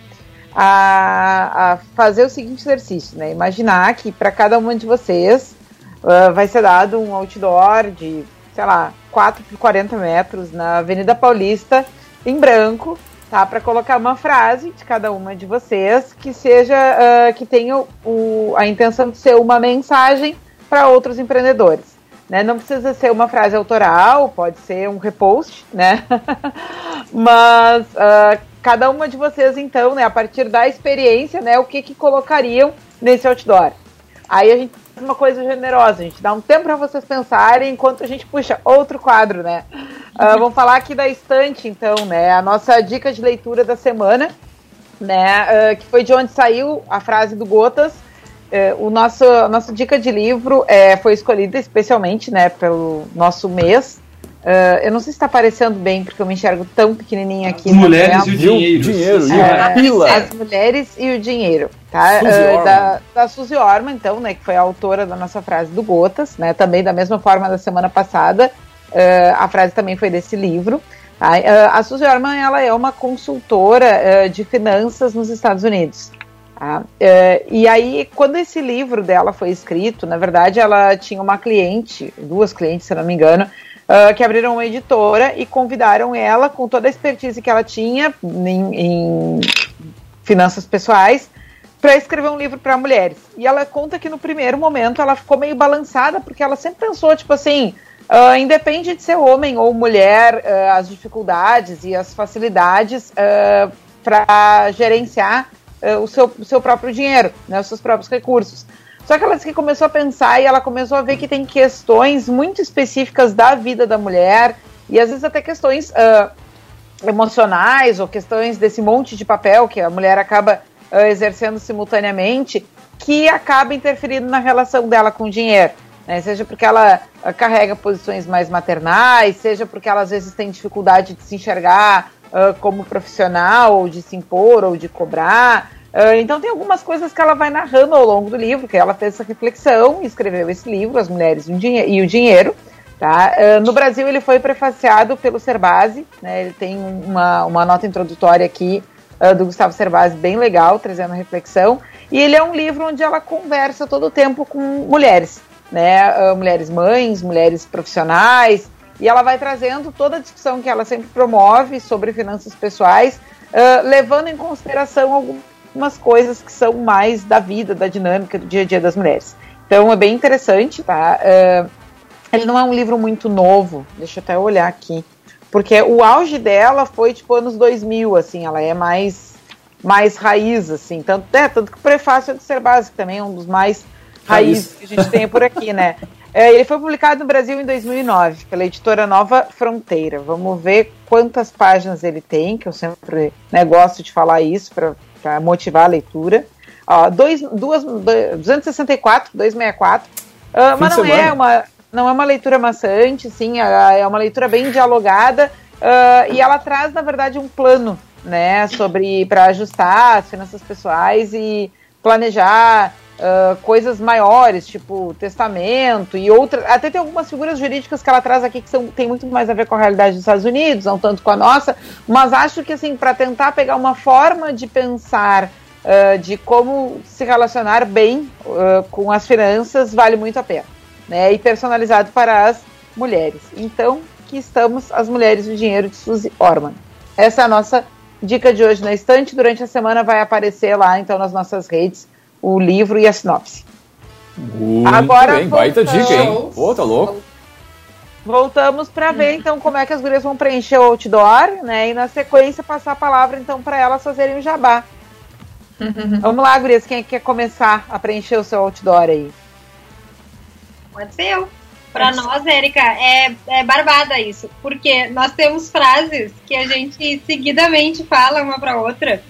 a, a fazer o seguinte exercício, né? Imaginar que para cada uma de vocês eh, vai ser dado um outdoor de, sei lá, 4 por 40 metros na Avenida Paulista, em branco, tá? Para colocar uma frase de cada uma de vocês que seja ah, que tenha o- a intenção de ser uma mensagem para outros empreendedores. Né? Não precisa ser uma frase autoral, pode ser um repost, né? (laughs) Mas ah, cada uma de vocês, então, né, a partir da experiência, né, o que, que colocariam nesse outdoor? Aí a gente faz uma coisa generosa, a gente dá um tempo para vocês pensarem enquanto a gente puxa outro quadro, né? Ah, (laughs) vamos falar aqui da estante, então, né? A nossa dica de leitura da semana, né? ah, que foi de onde saiu a frase do Gotas. é, o nosso, a nossa dica de livro é, foi escolhida especialmente né, pelo nosso mês. Uh, eu não sei se está aparecendo bem, porque eu me enxergo tão pequenininha aqui.
As mulheres e o dinheiro.
dinheiro
é, As mulheres e o dinheiro. Tá? Uh, da, da Suzy Orman, então, né, que foi a autora da nossa frase do Gotas, né, também da mesma forma da semana passada. Uh, a frase também foi desse livro. Tá? a Suzy Orman ela é uma consultora de finanças nos Estados Unidos. Tá? E aí, quando esse livro dela foi escrito, na verdade, ela tinha uma cliente, duas clientes, se não me engano, uh, que abriram uma editora e convidaram ela, com toda a expertise que ela tinha em, em finanças pessoais, para escrever um livro para mulheres. E ela conta que no primeiro momento ela ficou meio balançada, porque ela sempre pensou, tipo assim, uh, independe de ser homem ou mulher, uh, as dificuldades e as facilidades uh, para gerenciar o, seu, seu próprio dinheiro, né, os seus próprios recursos. Só que ela que começou a pensar e ela começou a ver que tem questões muito específicas da vida da mulher e às vezes até questões uh, emocionais ou questões desse monte de papel que a mulher acaba uh, exercendo simultaneamente que acaba interferindo na relação dela com o dinheiro. Né? Seja porque ela uh, carrega posições mais maternais, seja porque ela às vezes tem dificuldade de se enxergar como profissional, ou de se impor, ou de cobrar. Uh, então tem algumas coisas que ela vai narrando ao longo do livro, que ela fez essa reflexão e escreveu esse livro, As Mulheres e o Dinheiro. Tá? Uh, no Brasil ele foi prefaciado pelo Cerbasi, né? ele tem uma, uma nota introdutória aqui uh, do Gustavo Cerbasi bem legal, trazendo reflexão, e ele é um livro onde ela conversa todo o tempo com mulheres, né? mulheres mães, mulheres profissionais, e ela vai trazendo toda a discussão que ela sempre promove sobre finanças pessoais, levando em consideração algumas coisas que são mais da vida, da dinâmica do dia a dia das mulheres. Então é bem interessante, tá? Uh, ele não é um livro muito novo, deixa eu até olhar aqui, porque o auge dela foi tipo anos 2000, assim, ela é mais mais raiz, assim, tanto, é, tanto que o prefácio é do Ser Básico também é um dos mais raízes que a gente tem por aqui, né? (laughs) É, ele foi publicado no Brasil em 2009 pela editora Nova Fronteira. Vamos ver quantas páginas ele tem, que eu sempre né, gosto de falar isso para motivar a leitura. Ó, dois, duas, 264, 264. Uh, mas não é, uma, não é uma leitura maçante, sim, é, é uma leitura bem dialogada uh, e ela traz, na verdade, um plano né, sobre para ajustar as finanças pessoais e planejar uh, coisas maiores, tipo testamento e outras. Até tem algumas figuras jurídicas que ela traz aqui que são, tem muito mais a ver com a realidade dos Estados Unidos, não tanto com a nossa, mas acho que assim, para tentar pegar uma forma de pensar. Uh, de como se relacionar bem uh, com as finanças vale muito a pena, né? E personalizado para as mulheres. Então, que estamos as mulheres do dinheiro de Suzy Orman. Essa é a nossa dica de hoje na estante. Durante a semana vai aparecer lá, então, nas nossas redes, o livro e a sinopse.
Muito Agora, bem, baita dica, hein? Pô, tá louco.
Voltamos para ver então como é que as gurias vão preencher o outdoor, né? E na sequência passar a palavra então para elas fazerem o jabá. (laughs) Vamos lá, gurias, quem quer começar a preencher o seu outdoor aí?
Pode ser eu. Para nós, Érica, é, é barbada isso, porque nós temos frases que a gente seguidamente fala uma para outra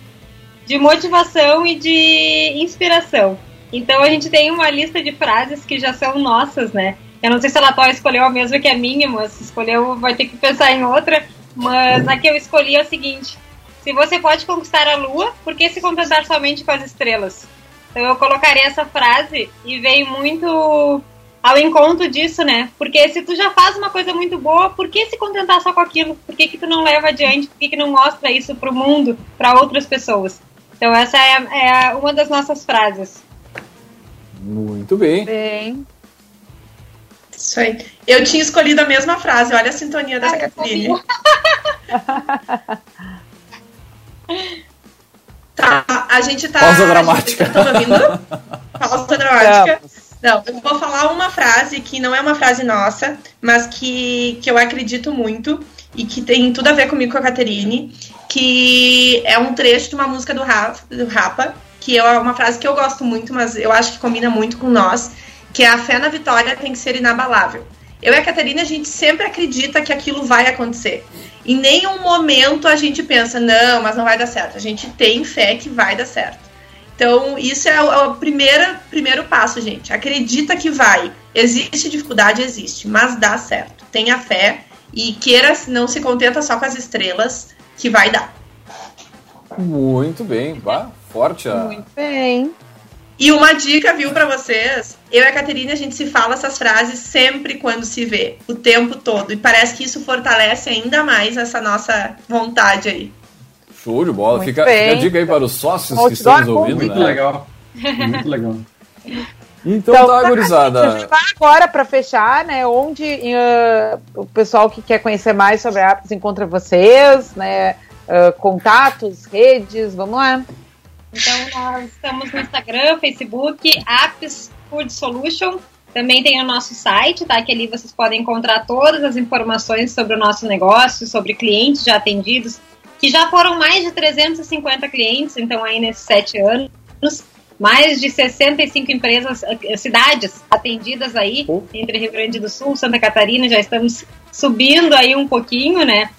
de motivação e de inspiração. Então a gente tem uma lista de frases que já são nossas, né? Eu não sei se a Lató escolheu a mesma que a minha, mas se escolheu vai ter que pensar em outra. Mas a que eu escolhi é o seguinte: se você pode conquistar a lua, por que se contentar somente com as estrelas? Então eu colocaria essa frase e veio muito ao encontro disso, né? Porque se tu já faz uma coisa muito boa, por que se contentar só com aquilo? Por que, que tu não leva adiante? Por que, que não mostra isso pro mundo, para outras pessoas? Então essa é, é uma das nossas frases.
Muito bem.
Bem.
Isso aí. Eu tinha escolhido a mesma frase, olha a sintonia dessa Catrine. (laughs) tá, a gente tá.
Pausa dramática.
Estão ouvindo? (laughs) Pausa dramática. Não, eu vou falar uma frase que não é uma frase nossa, mas que, que eu acredito muito e que tem tudo a ver comigo com a Caterine, que é um trecho de uma música do, Rafa, do Rapa, que é uma frase que eu gosto muito, mas eu acho que combina muito com nós, que é a fé na vitória tem que ser inabalável. Eu e a Catarina, a gente sempre acredita que aquilo vai acontecer. Em nenhum momento a gente pensa, não, mas não vai dar certo. A gente tem fé que vai dar certo. Então, isso é o, é o primeiro, primeiro passo, gente. Acredita que vai. Existe dificuldade, existe, mas dá certo. Tenha fé e queira, não se contenta só com as estrelas, que vai dar.
Muito bem, bah, forte a.
Muito bem.
E uma dica, viu, para vocês? Eu e a Caterina, a gente se fala essas frases sempre quando se vê, o tempo todo. E parece que isso fortalece ainda mais essa nossa vontade aí.
Show de bola.
Muito
Fica,
bem.
fica a dica aí para os sócios
Outdoor
que estão nos ouvindo,
Muito
né?
legal. Muito legal. (laughs)
Então, tá,
a
gurizada.
gente vai agora para fechar, né? Onde eh, o pessoal que quer conhecer mais sobre a Apps encontra vocês, né? eh, contatos, redes, vamos lá.
Então, nós estamos no Instagram, Facebook, Apps Food Solution. Também tem o nosso site, tá? Que ali vocês podem encontrar todas as informações sobre o nosso negócio, sobre clientes já atendidos, que já foram mais de 350 clientes, então, aí nesses sete anos. Mais de 65 empresas, eh, cidades atendidas aí,
Pô.
entre Rio Grande do Sul, Santa Catarina, já estamos subindo aí um pouquinho, né?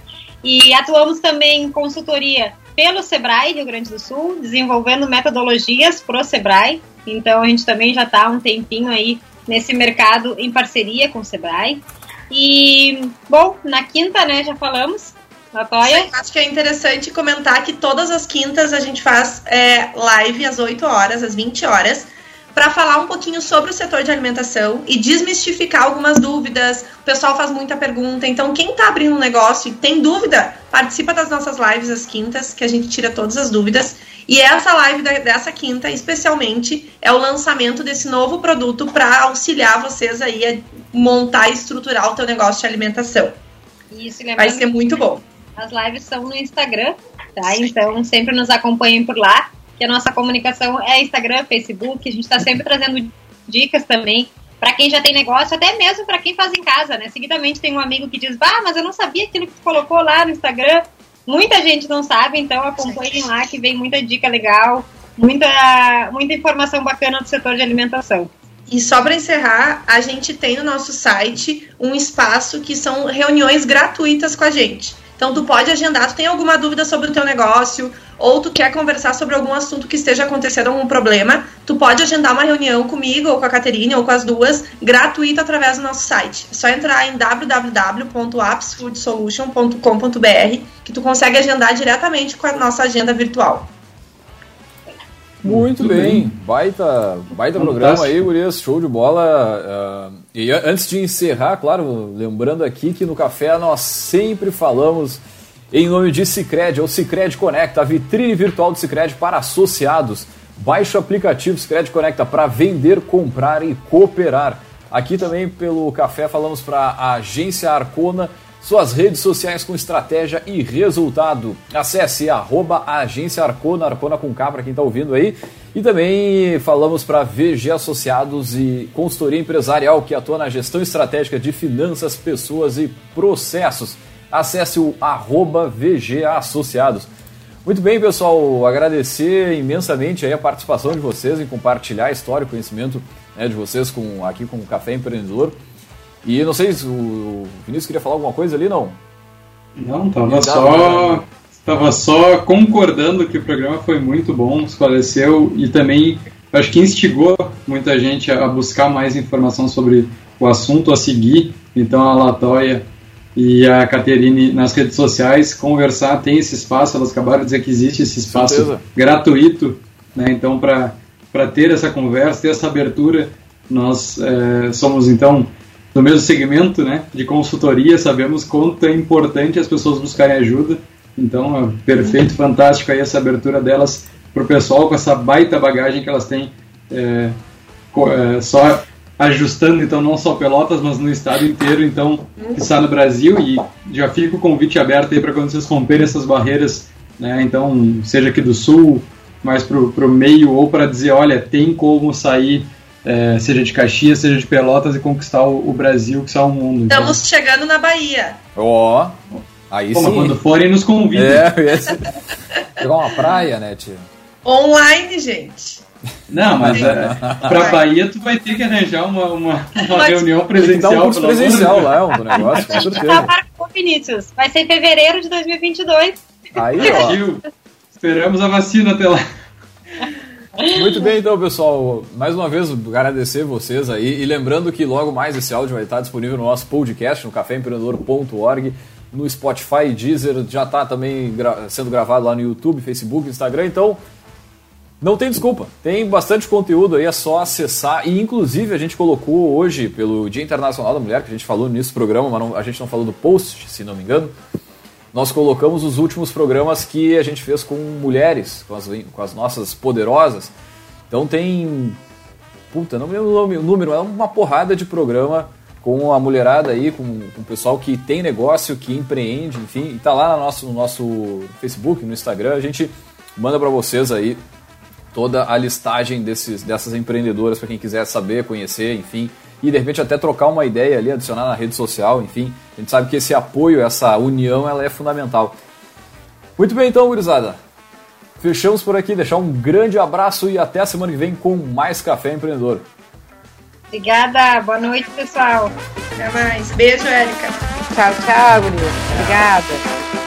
E atuamos também em consultoria pelo Sebrae Rio Grande do Sul, desenvolvendo metodologias pro Sebrae. Então a gente também já está há um tempinho aí nesse mercado em parceria com o Sebrae. E, bom, na quinta, né, já falamos, Latoya.
Acho que é interessante comentar que todas as quintas a gente faz é, live às 8 horas, às 20 horas, para falar um pouquinho sobre o setor de alimentação e desmistificar algumas dúvidas. O pessoal faz muita pergunta, então quem está abrindo um negócio e tem dúvida, participa das nossas lives às quintas, que a gente tira todas as dúvidas. E essa live da- dessa quinta, especialmente, é o lançamento desse novo produto para auxiliar vocês aí a montar e estruturar o teu negócio de alimentação.
Isso,
Vai ser muito bom.
As lives são no Instagram, tá? Então sempre nos acompanhem por lá, que a nossa comunicação é Instagram, Facebook, a gente está sempre trazendo dicas também para quem já tem negócio, até mesmo para quem faz em casa, né? Seguidamente tem um amigo que diz: "Ah, mas eu não sabia aquilo que tu colocou lá no Instagram". Muita gente não sabe, então acompanhem lá que vem muita dica legal, muita muita informação bacana do setor de alimentação.
E só para encerrar, a gente tem no nosso site um espaço que são reuniões gratuitas com a gente. Então tu pode agendar, tu tem alguma dúvida sobre o teu negócio, ou tu quer conversar sobre algum assunto que esteja acontecendo algum problema, tu pode agendar uma reunião comigo ou com a Caterine ou com as duas, gratuita através do nosso site. É só entrar em www.appsfoodsolution.com.br que tu consegue agendar diretamente com a nossa agenda virtual.
Muito,
Muito
bem.
bem.
Baita, baita
Fantástico.
programa aí, Gurias. Show de bola. ah, e antes de encerrar, claro, lembrando aqui que no café nós sempre falamos em nome de Cicred, ou Cicred Conecta, a vitrine virtual do Cicred para associados. Baixe o aplicativo Cicred Conecta para vender, comprar e cooperar. Aqui também pelo café falamos para a agência Arcona, suas redes sociais com estratégia e resultado. Acesse arroba agência Arcona, Arcona com K para quem está ouvindo aí. E também falamos para VG Associados e consultoria empresarial que atua na gestão estratégica de finanças, pessoas e processos. Acesse o arroba VG Associados. Muito bem, pessoal, agradecer imensamente a participação de vocês em compartilhar a história e conhecimento né, de vocês com, aqui com o Café Empreendedor. E não sei se o Vinícius queria falar alguma coisa ali, não?
Não, tava só, tava só concordando que o programa foi muito bom, esclareceu e também acho que instigou muita gente a buscar mais informação sobre o assunto a seguir. Então a Latoya e a Caterine nas redes sociais conversar, tem esse espaço, elas acabaram de dizer que existe esse espaço
Certeza.
gratuito, né? Então para ter essa conversa, ter essa abertura, nós eh, somos então do mesmo segmento né, de consultoria, sabemos quanto é importante as pessoas buscarem ajuda. Então, é perfeito, fantástico aí essa abertura delas para o pessoal com essa baita bagagem que elas têm, é, é, só ajustando, então, não só Pelotas, mas no estado inteiro, então, que está no Brasil. E já fica o convite aberto aí para quando vocês romperem essas barreiras, né, então, seja aqui do Sul, mais para o meio, ou para dizer, olha, tem como sair é, seja de Caxias, seja de Pelotas e conquistar o, o Brasil, conquistar o mundo. Então,
Estamos chegando na Bahia.
Ó, aí
pô,
sim.
quando forem, nos convidem.
É, (laughs) esse... pegar uma praia, né, tia?
Online, gente.
Não, mas é, pra Bahia tu vai ter que arranjar uma, uma, uma
Mas-
reunião
Tem que dar
presencial.
um curso presencial lá, um negócio, com
Tá
certeza.
marcou, Vinícius. Vai ser em fevereiro de 2022.
Aí, ó.
Esperamos a vacina até lá.
Muito bem, então, pessoal. Mais uma vez, agradecer vocês aí. E lembrando que logo mais esse áudio vai estar disponível no nosso podcast, no caféempreendedor.org, no Spotify, Deezer. Já está também gra sendo gravado lá no YouTube, Facebook, Instagram. Então, não tem desculpa. Tem bastante conteúdo aí, é só acessar. E, inclusive, a gente colocou hoje, pelo Dia Internacional da Mulher, que a gente falou nisso programa, mas não, a gente não falou do post, se não me engano nós colocamos os últimos programas que a gente fez com mulheres, com as, com as nossas poderosas. Então tem. Puta, não me lembro o número, é uma porrada de programa com a mulherada aí, com, com o pessoal que tem negócio, que empreende, enfim, e tá lá no nosso, no nosso Facebook, no Instagram, a gente manda para vocês aí toda a listagem desses, dessas empreendedoras para quem quiser saber, conhecer, enfim, e de repente até trocar uma ideia ali, adicionar na rede social, enfim. A gente sabe que esse apoio, essa união, ela é fundamental. Muito bem então, gurizada. Fechamos por aqui, deixar um grande abraço e até a semana que vem com mais Café Empreendedor.
Obrigada, boa noite, pessoal.
Até mais. Beijo, Érica.
Tchau, tchau, Guri. Obrigada.